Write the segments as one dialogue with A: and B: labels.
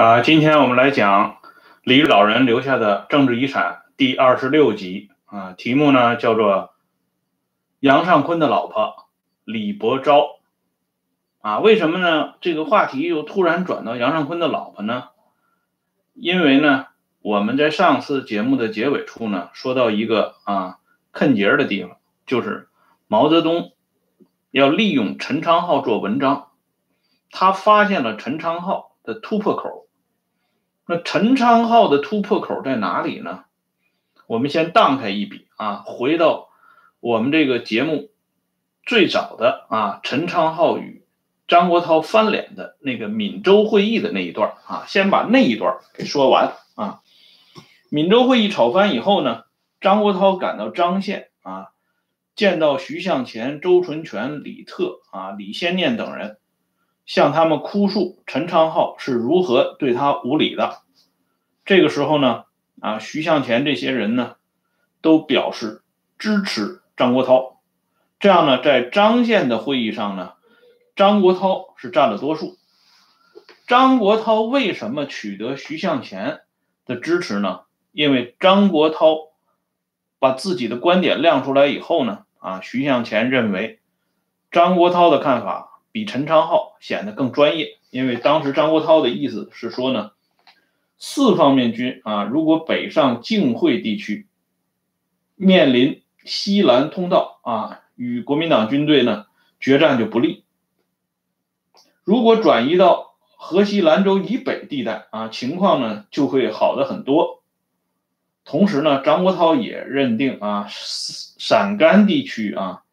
A: 啊，今天我们来讲李老人留下的政治遗产第二十六集啊，题目呢叫做杨尚昆的老婆李伯昭啊。为什么呢？这个话题又突然转到杨尚昆的老婆呢？因为呢，我们在上次节目的结尾处呢，说到一个啊坑节的地方，就是毛泽东要利用陈昌浩做文章，他发现了陈昌浩。的突破口，那陈昌浩的突破口在哪里呢？我们先荡开一笔啊，回到我们这个节目最早的啊，陈昌浩与张国焘翻脸的那个闽州会议的那一段啊，先把那一段给说完啊。闽州会议吵翻以后呢，张国焘赶到张县啊，见到徐向前、周纯全、李特啊、李先念等人。向他们哭诉陈昌浩是如何对他无礼的。这个时候呢，啊，徐向前这些人呢，都表示支持张国焘。这样呢，在张县的会议上呢，张国焘是占了多数。张国焘为什么取得徐向前的支持呢？因为张国焘把自己的观点亮出来以后呢，啊，徐向前认为张国焘的看法。比陈昌浩显得更专业，因为当时张国焘的意思是说呢，四方面军啊，如果北上晋会地区，面临西兰通道啊，与国民党军队呢决战就不利；如果转移到河西兰州以北地带啊，情况呢就会好的很多。同时呢，张国焘也认定啊，陕甘地区啊，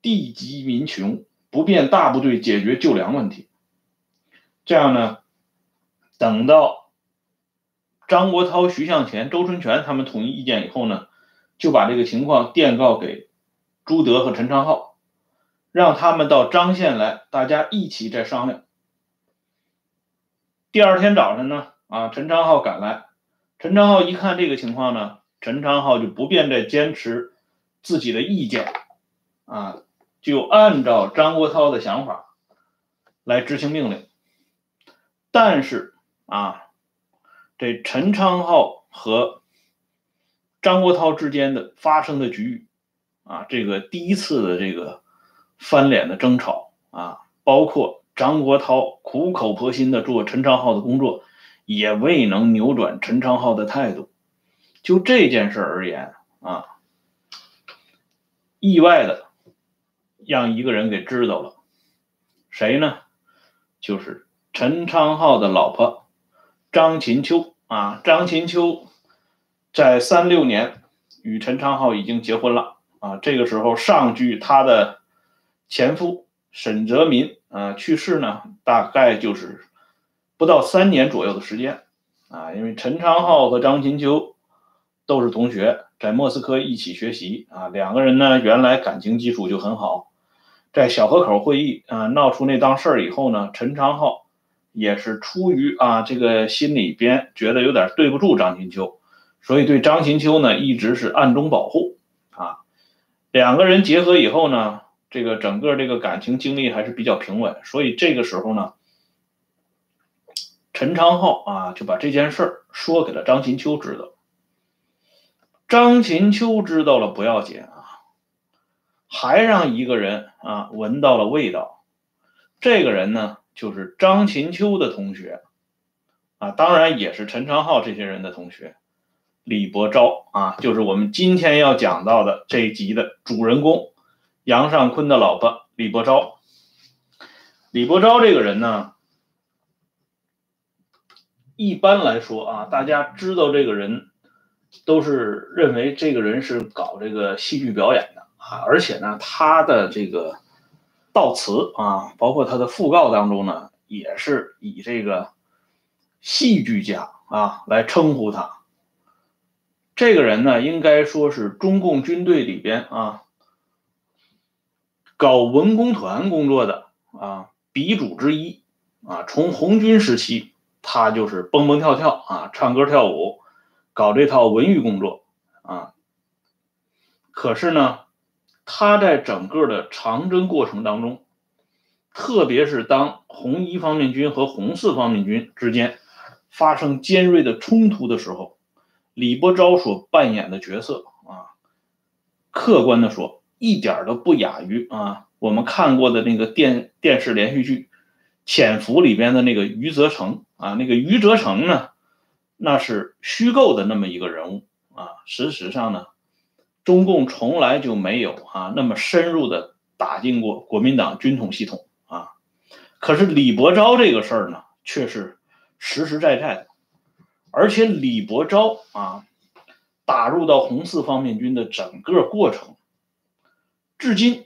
A: 地瘠民穷。不便大部队解决救粮问题，这样呢，等到张国焘、徐向前、周春全他们统一意见以后呢，就把这个情况电告给朱德和陈昌浩，让他们到张县来，大家一起再商量。第二天早晨呢，啊，陈昌浩赶来，陈昌浩一看这个情况呢，陈昌浩就不便再坚持自己的意见，啊。就按照张国焘的想法来执行命令，但是啊，这陈昌浩和张国焘之间的发生的局域啊，这个第一次的这个翻脸的争吵啊，包括张国焘苦口婆心的做陈昌浩的工作，也未能扭转陈昌浩的态度。就这件事而言啊，意外的。让一个人给知道了，谁呢？就是陈昌浩的老婆张琴秋啊。张琴秋在三六年与陈昌浩已经结婚了啊。这个时候，上据他的前夫沈泽民啊去世呢，大概就是不到三年左右的时间啊。因为陈昌浩和张琴秋都是同学，在莫斯科一起学习啊，两个人呢原来感情基础就很好。在小河口会议啊闹出那档事儿以后呢，陈昌浩也是出于啊这个心里边觉得有点对不住张琴秋，所以对张琴秋呢一直是暗中保护啊。两个人结合以后呢，这个整个这个感情经历还是比较平稳，所以这个时候呢，陈昌浩啊就把这件事儿说给了张琴秋知道。张琴秋知道了不要紧。还让一个人啊闻到了味道，这个人呢就是张琴秋的同学，啊，当然也是陈昌浩这些人的同学，李伯昭啊，就是我们今天要讲到的这一集的主人公，杨尚昆的老婆李伯昭。李伯昭这个人呢，一般来说啊，大家知道这个人，都是认为这个人是搞这个戏剧表演的。啊，而且呢，他的这个悼词啊，包括他的讣告当中呢，也是以这个戏剧家啊来称呼他。这个人呢，应该说是中共军队里边啊搞文工团工作的啊鼻祖之一啊。从红军时期，他就是蹦蹦跳跳啊，唱歌跳舞，搞这套文娱工作啊。可是呢。他在整个的长征过程当中，特别是当红一方面军和红四方面军之间发生尖锐的冲突的时候，李伯钊所扮演的角色啊，客观的说，一点都不亚于啊我们看过的那个电电视连续剧《潜伏》里边的那个余则成啊，那个余则成呢，那是虚构的那么一个人物啊，事实上呢。中共从来就没有啊那么深入的打进过国民党军统系统啊，可是李伯钊这个事儿呢却是实实在在的，而且李伯钊啊打入到红四方面军的整个过程，至今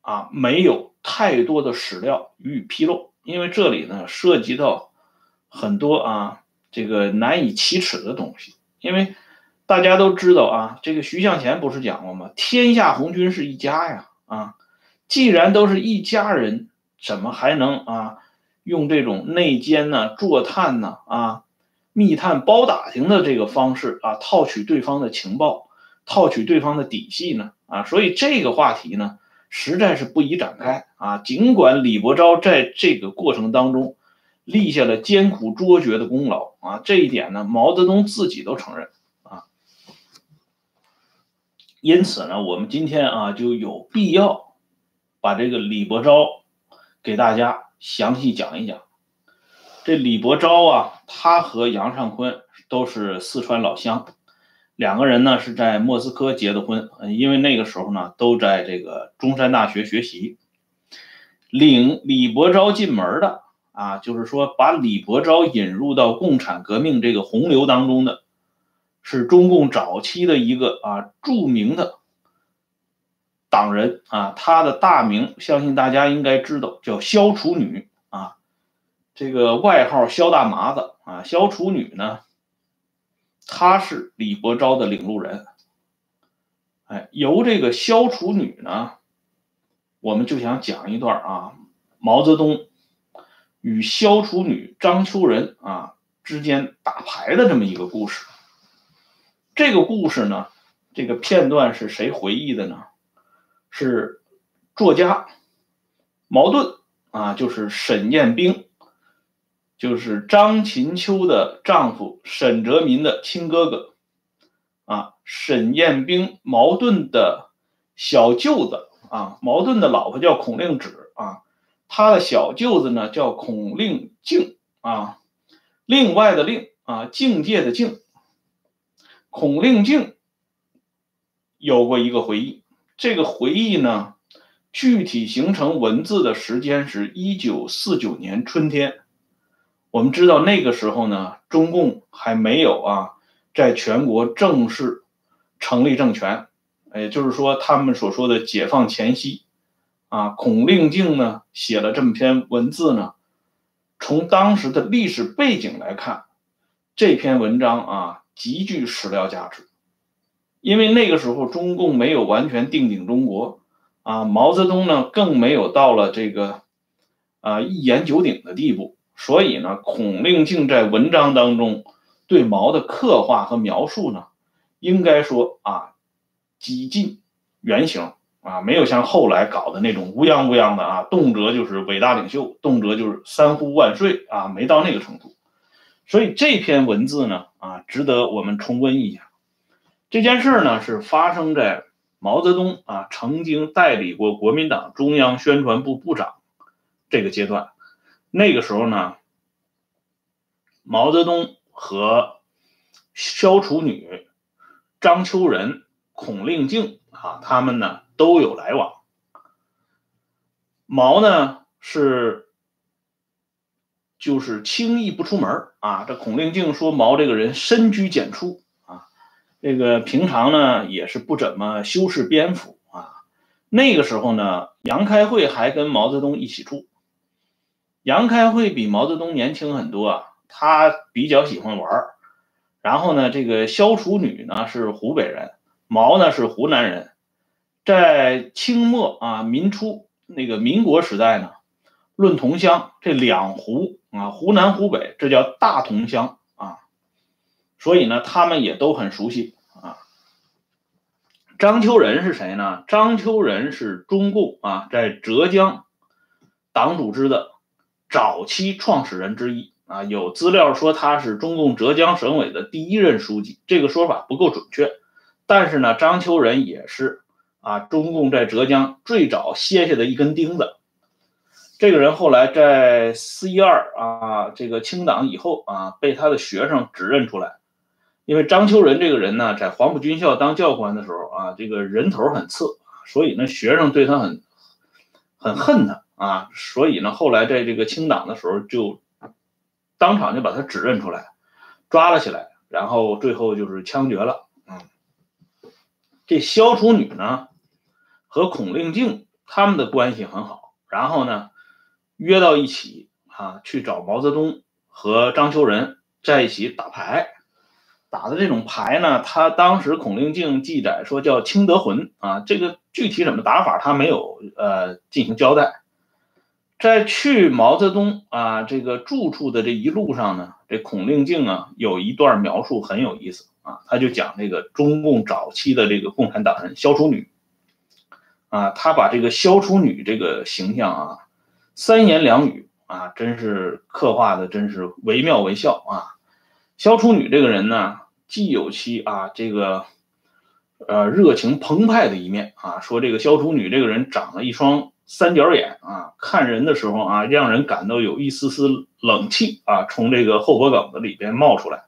A: 啊没有太多的史料予以披露，因为这里呢涉及到很多啊这个难以启齿的东西，因为。大家都知道啊，这个徐向前不是讲过吗？天下红军是一家呀，啊，既然都是一家人，怎么还能啊用这种内奸呢、坐探呢、啊密探、包打听的这个方式啊套取对方的情报、套取对方的底细呢？啊，所以这个话题呢，实在是不宜展开啊。尽管李伯钊在这个过程当中立下了艰苦卓绝的功劳啊，这一点呢，毛泽东自己都承认。因此呢，我们今天啊就有必要把这个李伯钊给大家详细讲一讲。这李伯钊啊，他和杨尚昆都是四川老乡，两个人呢是在莫斯科结的婚。因为那个时候呢都在这个中山大学学习。领李伯钊进门的啊，就是说把李伯钊引入到共产革命这个洪流当中的。是中共早期的一个啊著名的党人啊，他的大名相信大家应该知道，叫萧楚女啊，这个外号萧大麻子啊。萧楚女呢，她是李伯钊的领路人。哎，由这个萧楚女呢，我们就想讲一段啊，毛泽东与萧楚女张秋人啊之间打牌的这么一个故事。这个故事呢，这个片段是谁回忆的呢？是作家茅盾啊，就是沈雁冰，就是张琴秋的丈夫沈哲民的亲哥哥啊。沈雁冰，茅盾的小舅子啊，茅盾的老婆叫孔令芷啊，他的小舅子呢叫孔令敬啊，另外的令啊，境界的境。孔令敬有过一个回忆，这个回忆呢，具体形成文字的时间是一九四九年春天。我们知道那个时候呢，中共还没有啊，在全国正式成立政权，也就是说，他们所说的解放前夕啊。孔令敬呢写了这么篇文字呢，从当时的历史背景来看，这篇文章啊。极具史料价值，因为那个时候中共没有完全定鼎中国，啊，毛泽东呢更没有到了这个啊一言九鼎的地步，所以呢，孔令敬在文章当中对毛的刻画和描述呢，应该说啊几近原型啊，没有像后来搞的那种乌泱乌泱的啊，动辄就是伟大领袖，动辄就是三呼万岁啊，没到那个程度。所以这篇文字呢，啊，值得我们重温一下。这件事呢，是发生在毛泽东啊曾经代理过国民党中央宣传部部长这个阶段。那个时候呢，毛泽东和萧楚女、张秋人、孔令敬啊，他们呢都有来往。毛呢是。就是轻易不出门啊！这孔令敬说毛这个人深居简出啊，这个平常呢也是不怎么修饰边幅啊。那个时候呢，杨开慧还跟毛泽东一起住。杨开慧比毛泽东年轻很多啊，他比较喜欢玩儿然后呢，这个萧楚女呢是湖北人，毛呢是湖南人。在清末啊，民初那个民国时代呢，论同乡，这两湖。啊，湖南、湖北，这叫大同乡啊，所以呢，他们也都很熟悉啊。张秋仁是谁呢？张秋仁是中共啊，在浙江党组织的早期创始人之一啊。有资料说他是中共浙江省委的第一任书记，这个说法不够准确。但是呢，张秋仁也是啊，中共在浙江最早歇下的一根钉子。这个人后来在四一二啊，这个清党以后啊，被他的学生指认出来。因为张秋仁这个人呢，在黄埔军校当教官的时候啊，这个人头很次，所以呢，学生对他很很恨他啊。所以呢，后来在这个清党的时候，就当场就把他指认出来，抓了起来，然后最后就是枪决了。嗯，这萧楚女呢，和孔令静他们的关系很好，然后呢。约到一起啊，去找毛泽东和张秋仁在一起打牌，打的这种牌呢，他当时孔令敬记载说叫清德魂啊，这个具体怎么打法他没有呃进行交代。在去毛泽东啊这个住处的这一路上呢，这孔令敬啊有一段描述很有意思啊，他就讲这个中共早期的这个共产党人萧楚女啊，他把这个萧楚女这个形象啊。三言两语啊，真是刻画的真是惟妙惟肖啊！萧楚女这个人呢，既有其啊这个呃热情澎湃的一面啊，说这个萧楚女这个人长了一双三角眼啊，看人的时候啊，让人感到有一丝丝冷气啊，从这个后脖梗子里边冒出来。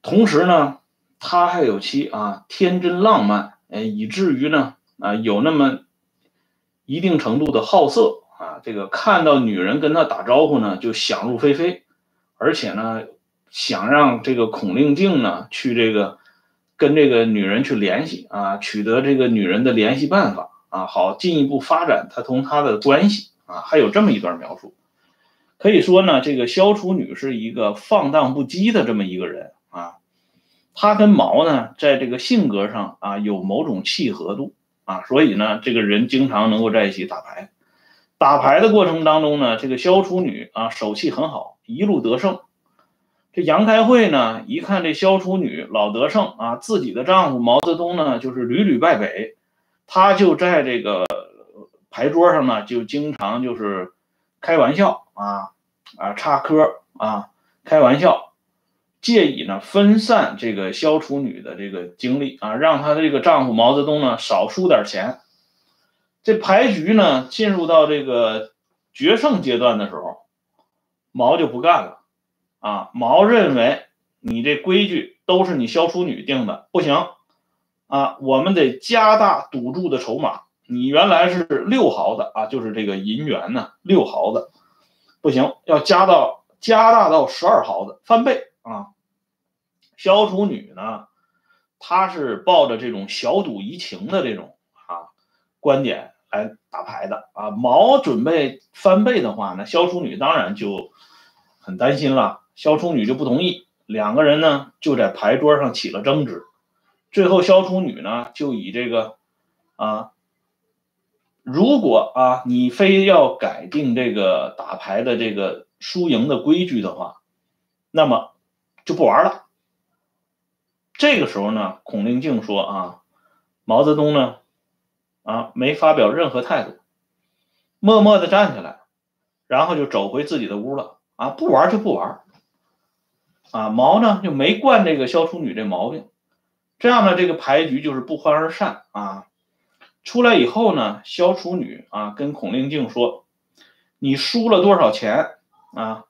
A: 同时呢，她还有其啊天真浪漫，哎，以至于呢啊有那么。一定程度的好色啊，这个看到女人跟他打招呼呢，就想入非非，而且呢，想让这个孔令静呢去这个跟这个女人去联系啊，取得这个女人的联系办法啊，好进一步发展他同他的关系啊，还有这么一段描述，可以说呢，这个萧楚女是一个放荡不羁的这么一个人啊，她跟毛呢在这个性格上啊有某种契合度。啊，所以呢，这个人经常能够在一起打牌。打牌的过程当中呢，这个萧楚女啊手气很好，一路得胜。这杨开慧呢，一看这萧楚女老得胜啊，自己的丈夫毛泽东呢就是屡屡败北，他就在这个牌桌上呢就经常就是开玩笑啊啊插科啊开玩笑。借以呢分散这个萧楚女的这个精力啊，让她的这个丈夫毛泽东呢少输点钱。这牌局呢进入到这个决胜阶段的时候，毛就不干了啊！毛认为你这规矩都是你萧楚女定的，不行啊！我们得加大赌注的筹码。你原来是六毫子啊，就是这个银元呢，六毫子不行，要加到加大到十二毫子，翻倍啊！萧楚女呢，她是抱着这种小赌怡情的这种啊观点来打牌的啊。毛准备翻倍的话，那萧楚女当然就很担心了。萧楚女就不同意，两个人呢就在牌桌上起了争执。最后，萧楚女呢就以这个啊，如果啊你非要改定这个打牌的这个输赢的规矩的话，那么就不玩了。这个时候呢，孔令敬说啊，毛泽东呢，啊没发表任何态度，默默的站起来，然后就走回自己的屋了啊，不玩就不玩，啊毛呢就没惯这个萧楚女这毛病，这样呢这个牌局就是不欢而散啊。出来以后呢，萧楚女啊跟孔令敬说，你输了多少钱啊，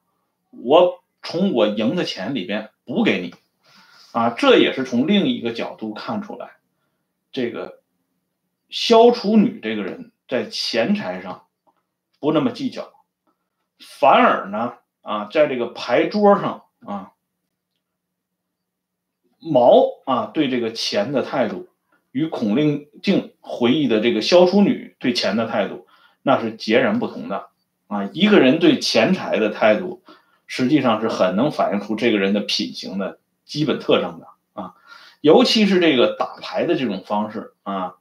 A: 我从我赢的钱里边补给你。啊，这也是从另一个角度看出来，这个萧楚女这个人在钱财上不那么计较，反而呢，啊，在这个牌桌上啊，毛啊对这个钱的态度，与孔令静回忆的这个萧楚女对钱的态度，那是截然不同的啊。一个人对钱财的态度，实际上是很能反映出这个人的品行的。基本特征的啊，尤其是这个打牌的这种方式啊，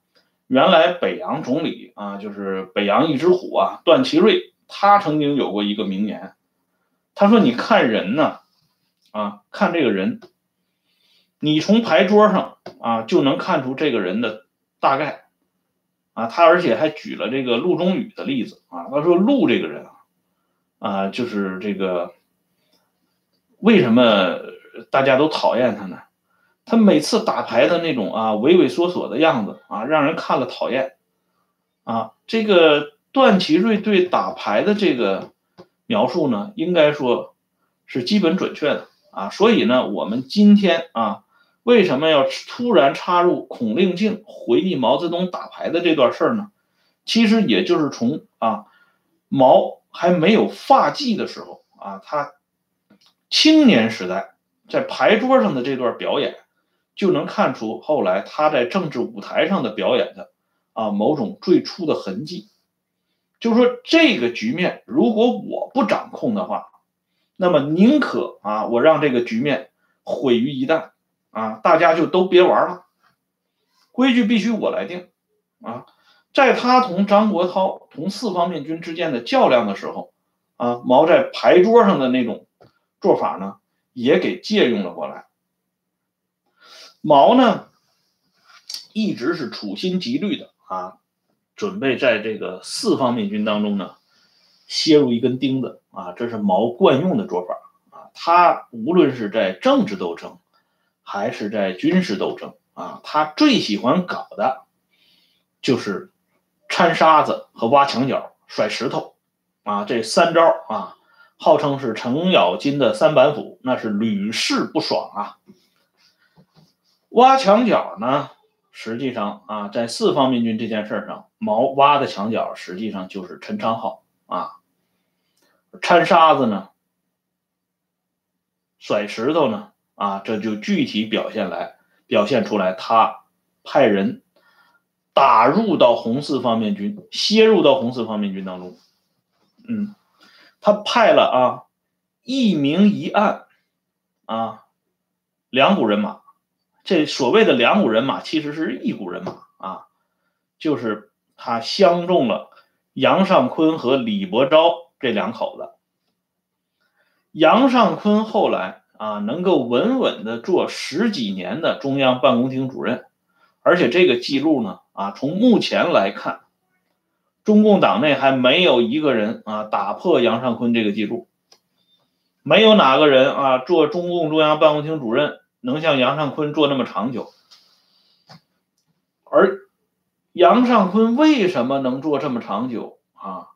A: 原来北洋总理啊，就是北洋一只虎啊，段祺瑞，他曾经有过一个名言，他说：“你看人呢，啊，看这个人，你从牌桌上啊就能看出这个人的大概，啊，他而且还举了这个陆中宇的例子啊，他说陆这个人啊，啊，就是这个为什么大家都讨厌他呢？他每次打牌的那种啊畏畏缩缩的样子啊，让人看了讨厌啊。这个段祺瑞对打牌的这个描述呢，应该说是基本准确的啊。所以呢，我们今天啊。为什么要突然插入孔令敬回忆毛泽东打牌的这段事儿呢？其实也就是从啊毛还没有发迹的时候啊，他青年时代在牌桌上的这段表演，就能看出后来他在政治舞台上的表演的啊某种最初的痕迹。就是说，这个局面如果我不掌控的话，那么宁可啊我让这个局面毁于一旦。啊，大家就都别玩了，规矩必须我来定。啊，在他同张国焘同四方面军之间的较量的时候，啊，毛在牌桌上的那种做法呢，也给借用了过来。毛呢，一直是处心积虑的啊，准备在这个四方面军当中呢，楔入一根钉子啊，这是毛惯用的做法啊。他无论是在政治斗争，还是在军事斗争啊，他最喜欢搞的，就是掺沙子和挖墙角、甩石头啊，这三招啊，号称是程咬金的三板斧，那是屡试不爽啊。挖墙角呢，实际上啊，在四方面军这件事上，毛挖的墙角实际上就是陈昌浩啊，掺沙子呢，甩石头呢。啊，这就具体表现来表现出来，他派人打入到红四方面军，楔入到红四方面军当中。嗯，他派了啊一明一暗啊两股人马，这所谓的两股人马其实是一股人马啊，就是他相中了杨尚昆和李伯钊这两口子。杨尚昆后来。啊，能够稳稳的做十几年的中央办公厅主任，而且这个记录呢，啊，从目前来看，中共党内还没有一个人啊打破杨尚昆这个记录，没有哪个人啊做中共中央办公厅主任能像杨尚昆做那么长久。而杨尚昆为什么能做这么长久啊？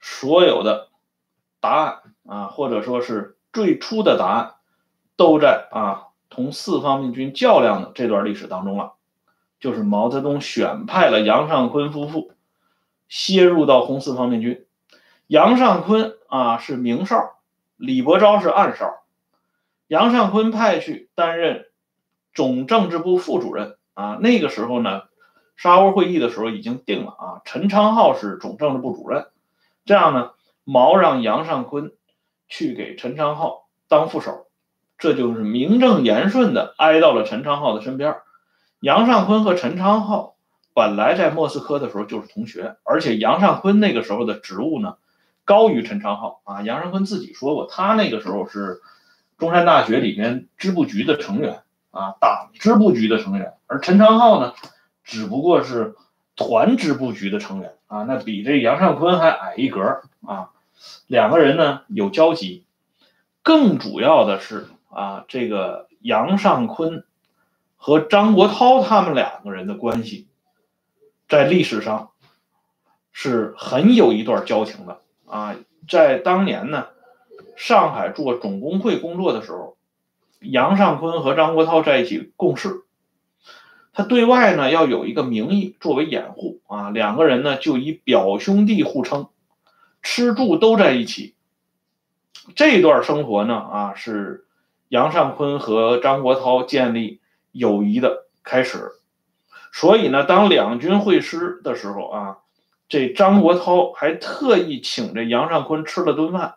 A: 所有的答案啊，或者说是最初的答案。都在啊同四方面军较量的这段历史当中了，就是毛泽东选派了杨尚昆夫妇楔入到红四方面军。杨尚昆啊是明哨，李伯钊是暗哨。杨尚昆派去担任总政治部副主任啊，那个时候呢，沙窝会议的时候已经定了啊，陈昌浩是总政治部主任。这样呢，毛让杨尚昆去给陈昌浩当副手。这就是名正言顺的挨到了陈昌浩的身边。杨尚昆和陈昌浩本来在莫斯科的时候就是同学，而且杨尚昆那个时候的职务呢高于陈昌浩啊。杨尚昆自己说过，他那个时候是中山大学里面支部局的成员啊，党支部局的成员，而陈昌浩呢只不过是团支部局的成员啊，那比这杨尚昆还矮一格啊。两个人呢有交集，更主要的是。啊，这个杨尚昆和张国焘他们两个人的关系，在历史上是很有一段交情的啊。在当年呢，上海做总工会工作的时候，杨尚昆和张国焘在一起共事，他对外呢要有一个名义作为掩护啊，两个人呢就以表兄弟互称，吃住都在一起。这段生活呢啊是。杨尚昆和张国焘建立友谊的开始，所以呢，当两军会师的时候啊，这张国焘还特意请这杨尚昆吃了顿饭，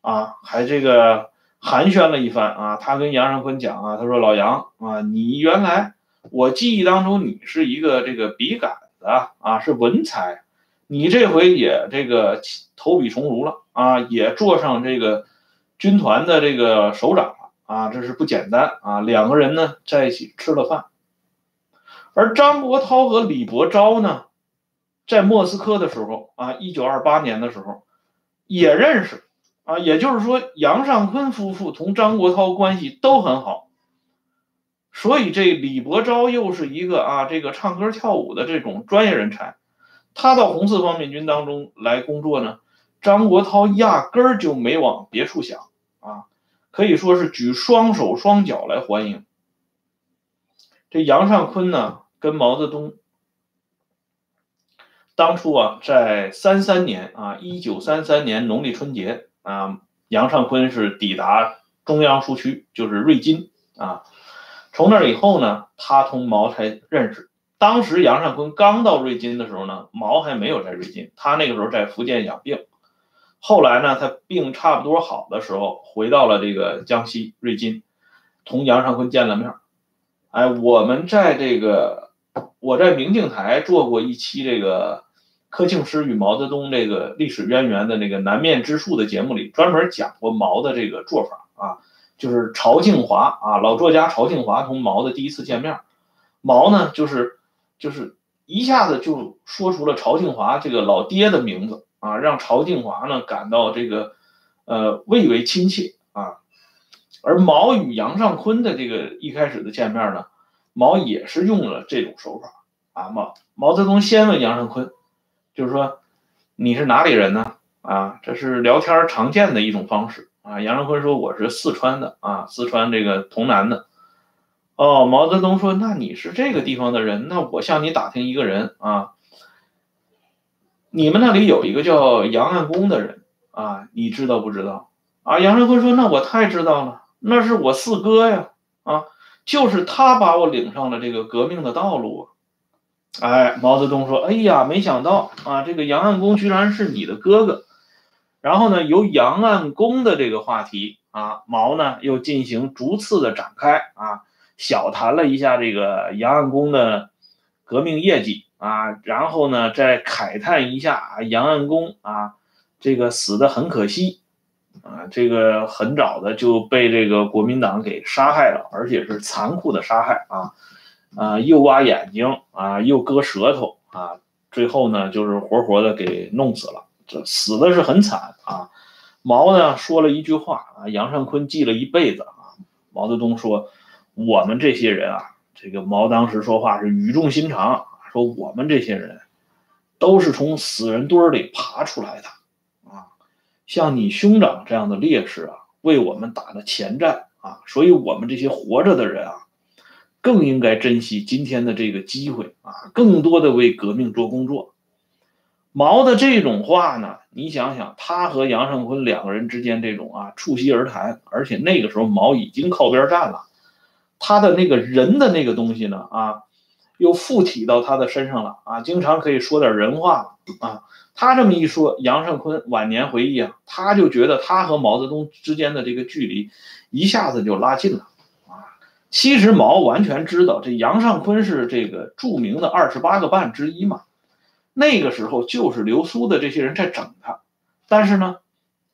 A: 啊，还这个寒暄了一番啊。他跟杨尚昆讲啊，他说：“老杨啊，你原来我记忆当中你是一个这个笔杆子啊，是文才，你这回也这个投笔从戎了啊，也做上这个军团的这个首长了。”啊，这是不简单啊！两个人呢在一起吃了饭，而张国焘和李伯钊呢在莫斯科的时候啊，一九二八年的时候也认识啊，也就是说杨尚昆夫妇同张国焘关系都很好，所以这李伯昭又是一个啊这个唱歌跳舞的这种专业人才，他到红四方面军当中来工作呢，张国焘压根儿就没往别处想啊，可以说是举双手双脚来欢迎。这杨尚昆呢，跟毛泽东。当初啊，在三三年啊，一九三三年农历春节啊，杨尚昆是抵达中央苏区，就是瑞金啊。从那以后呢，他同毛才认识。当时杨尚昆刚到瑞金的时候呢，毛还没有在瑞金，他那个时候在福建养病。后来呢，他病差不多好的时候，回到了这个江西瑞金，同杨尚昆见了面。哎，我们在这个我在明镜台做过一期这个。柯庆施与毛泽东这个历史渊源的那个南面之树的节目里，专门讲过毛的这个做法啊，就是曹庆华啊，老作家曹庆华同毛的第一次见面，毛呢就是就是一下子就说出了曹庆华这个老爹的名字啊，让曹庆华呢感到这个呃蔚为亲切啊，而毛与杨尚昆的这个一开始的见面呢，毛也是用了这种手法啊，毛毛泽东先问杨尚昆。就是说，你是哪里人呢？啊，这是聊天常见的一种方式啊。杨尚昆说我是四川的啊，四川这个潼南的。哦，毛泽东说那你是这个地方的人，那我向你打听一个人啊，你们那里有一个叫杨岸公的人啊，你知道不知道？啊，杨尚昆说那我太知道了，那是我四哥呀，啊，就是他把我领上了这个革命的道路啊。哎，毛泽东说：“哎呀，没想到啊，这个杨岸公居然是你的哥哥。”然后呢，由杨岸公的这个话题啊，毛呢又进行逐次的展开啊，小谈了一下这个杨岸公的革命业绩啊，然后呢再慨叹一下，杨岸公啊，这个死的很可惜啊，这个很早的就被这个国民党给杀害了，而且是残酷的杀害啊。啊，又挖眼睛啊，又割舌头啊，最后呢，就是活活的给弄死了。这死的是很惨啊。毛呢说了一句话啊，杨尚昆记了一辈子啊。毛泽东说：“我们这些人啊，这个毛当时说话是语重心长，说我们这些人都是从死人堆里爬出来的啊。像你兄长这样的烈士啊，为我们打的前站啊，所以我们这些活着的人啊。”更应该珍惜今天的这个机会啊，更多的为革命做工作。毛的这种话呢，你想想，他和杨尚昆两个人之间这种啊促膝而谈，而且那个时候毛已经靠边站了，他的那个人的那个东西呢啊，又附体到他的身上了啊，经常可以说点人话啊。他这么一说，杨尚昆晚年回忆啊，他就觉得他和毛泽东之间的这个距离一下子就拉近了。其实毛完全知道，这杨尚昆是这个著名的二十八个半之一嘛。那个时候就是流苏的这些人在整他，但是呢，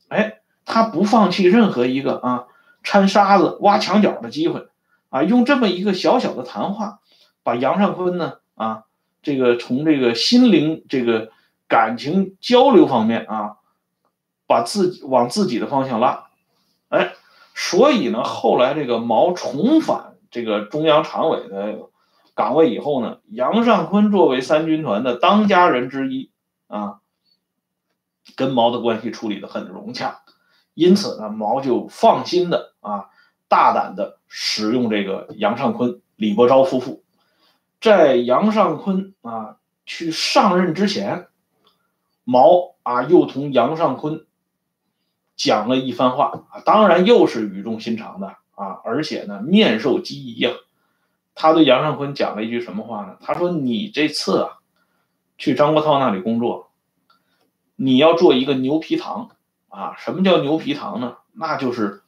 A: 哎，他不放弃任何一个啊掺沙子、挖墙角的机会啊，用这么一个小小的谈话，把杨尚昆呢啊，这个从这个心灵、这个感情交流方面啊，把自己往自己的方向拉，哎，所以呢，后来这个毛重返。这个中央常委的岗位以后呢，杨尚昆作为三军团的当家人之一啊，跟毛的关系处理的很融洽，因此呢，毛就放心的啊，大胆的使用这个杨尚昆、李伯钊夫妇。在杨尚昆啊去上任之前，毛啊又同杨尚昆讲了一番话啊，当然又是语重心长的。啊，而且呢，面授机宜呀。他对杨尚昆讲了一句什么话呢？他说：“你这次啊，去张国焘那里工作，你要做一个牛皮糖啊。什么叫牛皮糖呢？那就是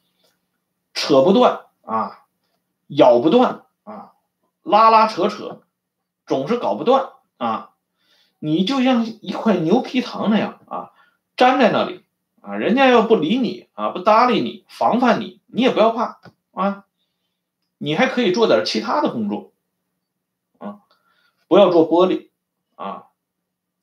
A: 扯不断啊，咬不断啊，拉拉扯扯，总是搞不断啊。你就像一块牛皮糖那样啊，粘在那里啊。人家要不理你啊，不搭理你，防范你，你也不要怕。”啊，你还可以做点其他的工作，啊，不要做玻璃，啊，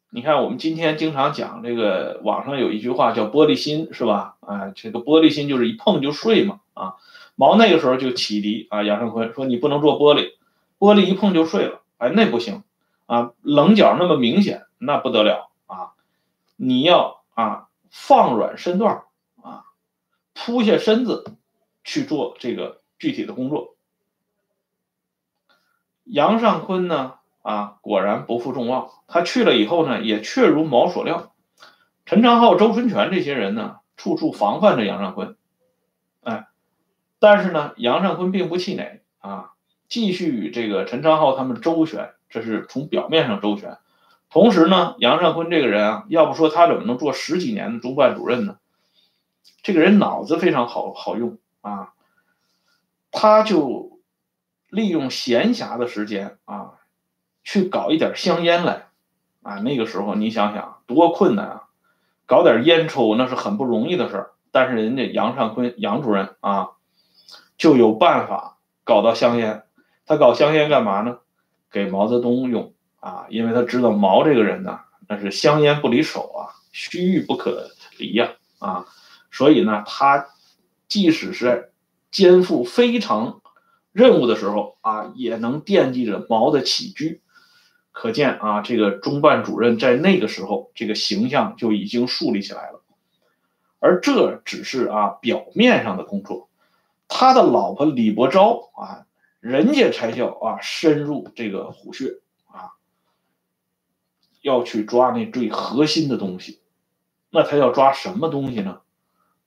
A: 你看我们今天经常讲这个，网上有一句话叫“玻璃心”，是吧？啊，这个玻璃心就是一碰就碎嘛。啊，毛那个时候就启迪啊，杨尚昆说你不能做玻璃，玻璃一碰就碎了，哎，那不行啊，棱角那么明显，那不得了啊，你要啊放软身段啊，扑下身子去做这个具体的工作。杨尚昆呢？啊，果然不负众望。他去了以后呢，也确如毛所料，陈昌浩、周春泉这些人呢，处处防范着杨尚昆。哎，但是呢，杨尚昆并不气馁啊，继续与这个陈昌浩他们周旋，这是从表面上周旋。同时呢，杨尚昆这个人啊，要不说他怎么能做十几年的中办主任呢？这个人脑子非常好好用啊，他就利用闲暇的时间啊。去搞一点香烟来，啊，那个时候你想想多困难啊！搞点烟抽那是很不容易的事儿，但是人家杨尚昆杨主任啊，就有办法搞到香烟。他搞香烟干嘛呢？给毛泽东用啊，因为他知道毛这个人呢，那是香烟不离手啊，须臾不可离呀啊，所以呢，他即使是肩负非常任务的时候啊，也能惦记着毛的起居。可见啊，这个中办主任在那个时候这个形象就已经树立起来了，而这只是啊表面上的工作，他的老婆李伯昭啊，人家才叫啊深入这个虎穴啊，要去抓那最核心的东西，那他要抓什么东西呢？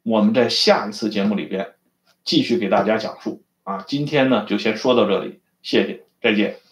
A: 我们在下一次节目里边继续给大家讲述啊，今天呢就先说到这里，谢谢，再见。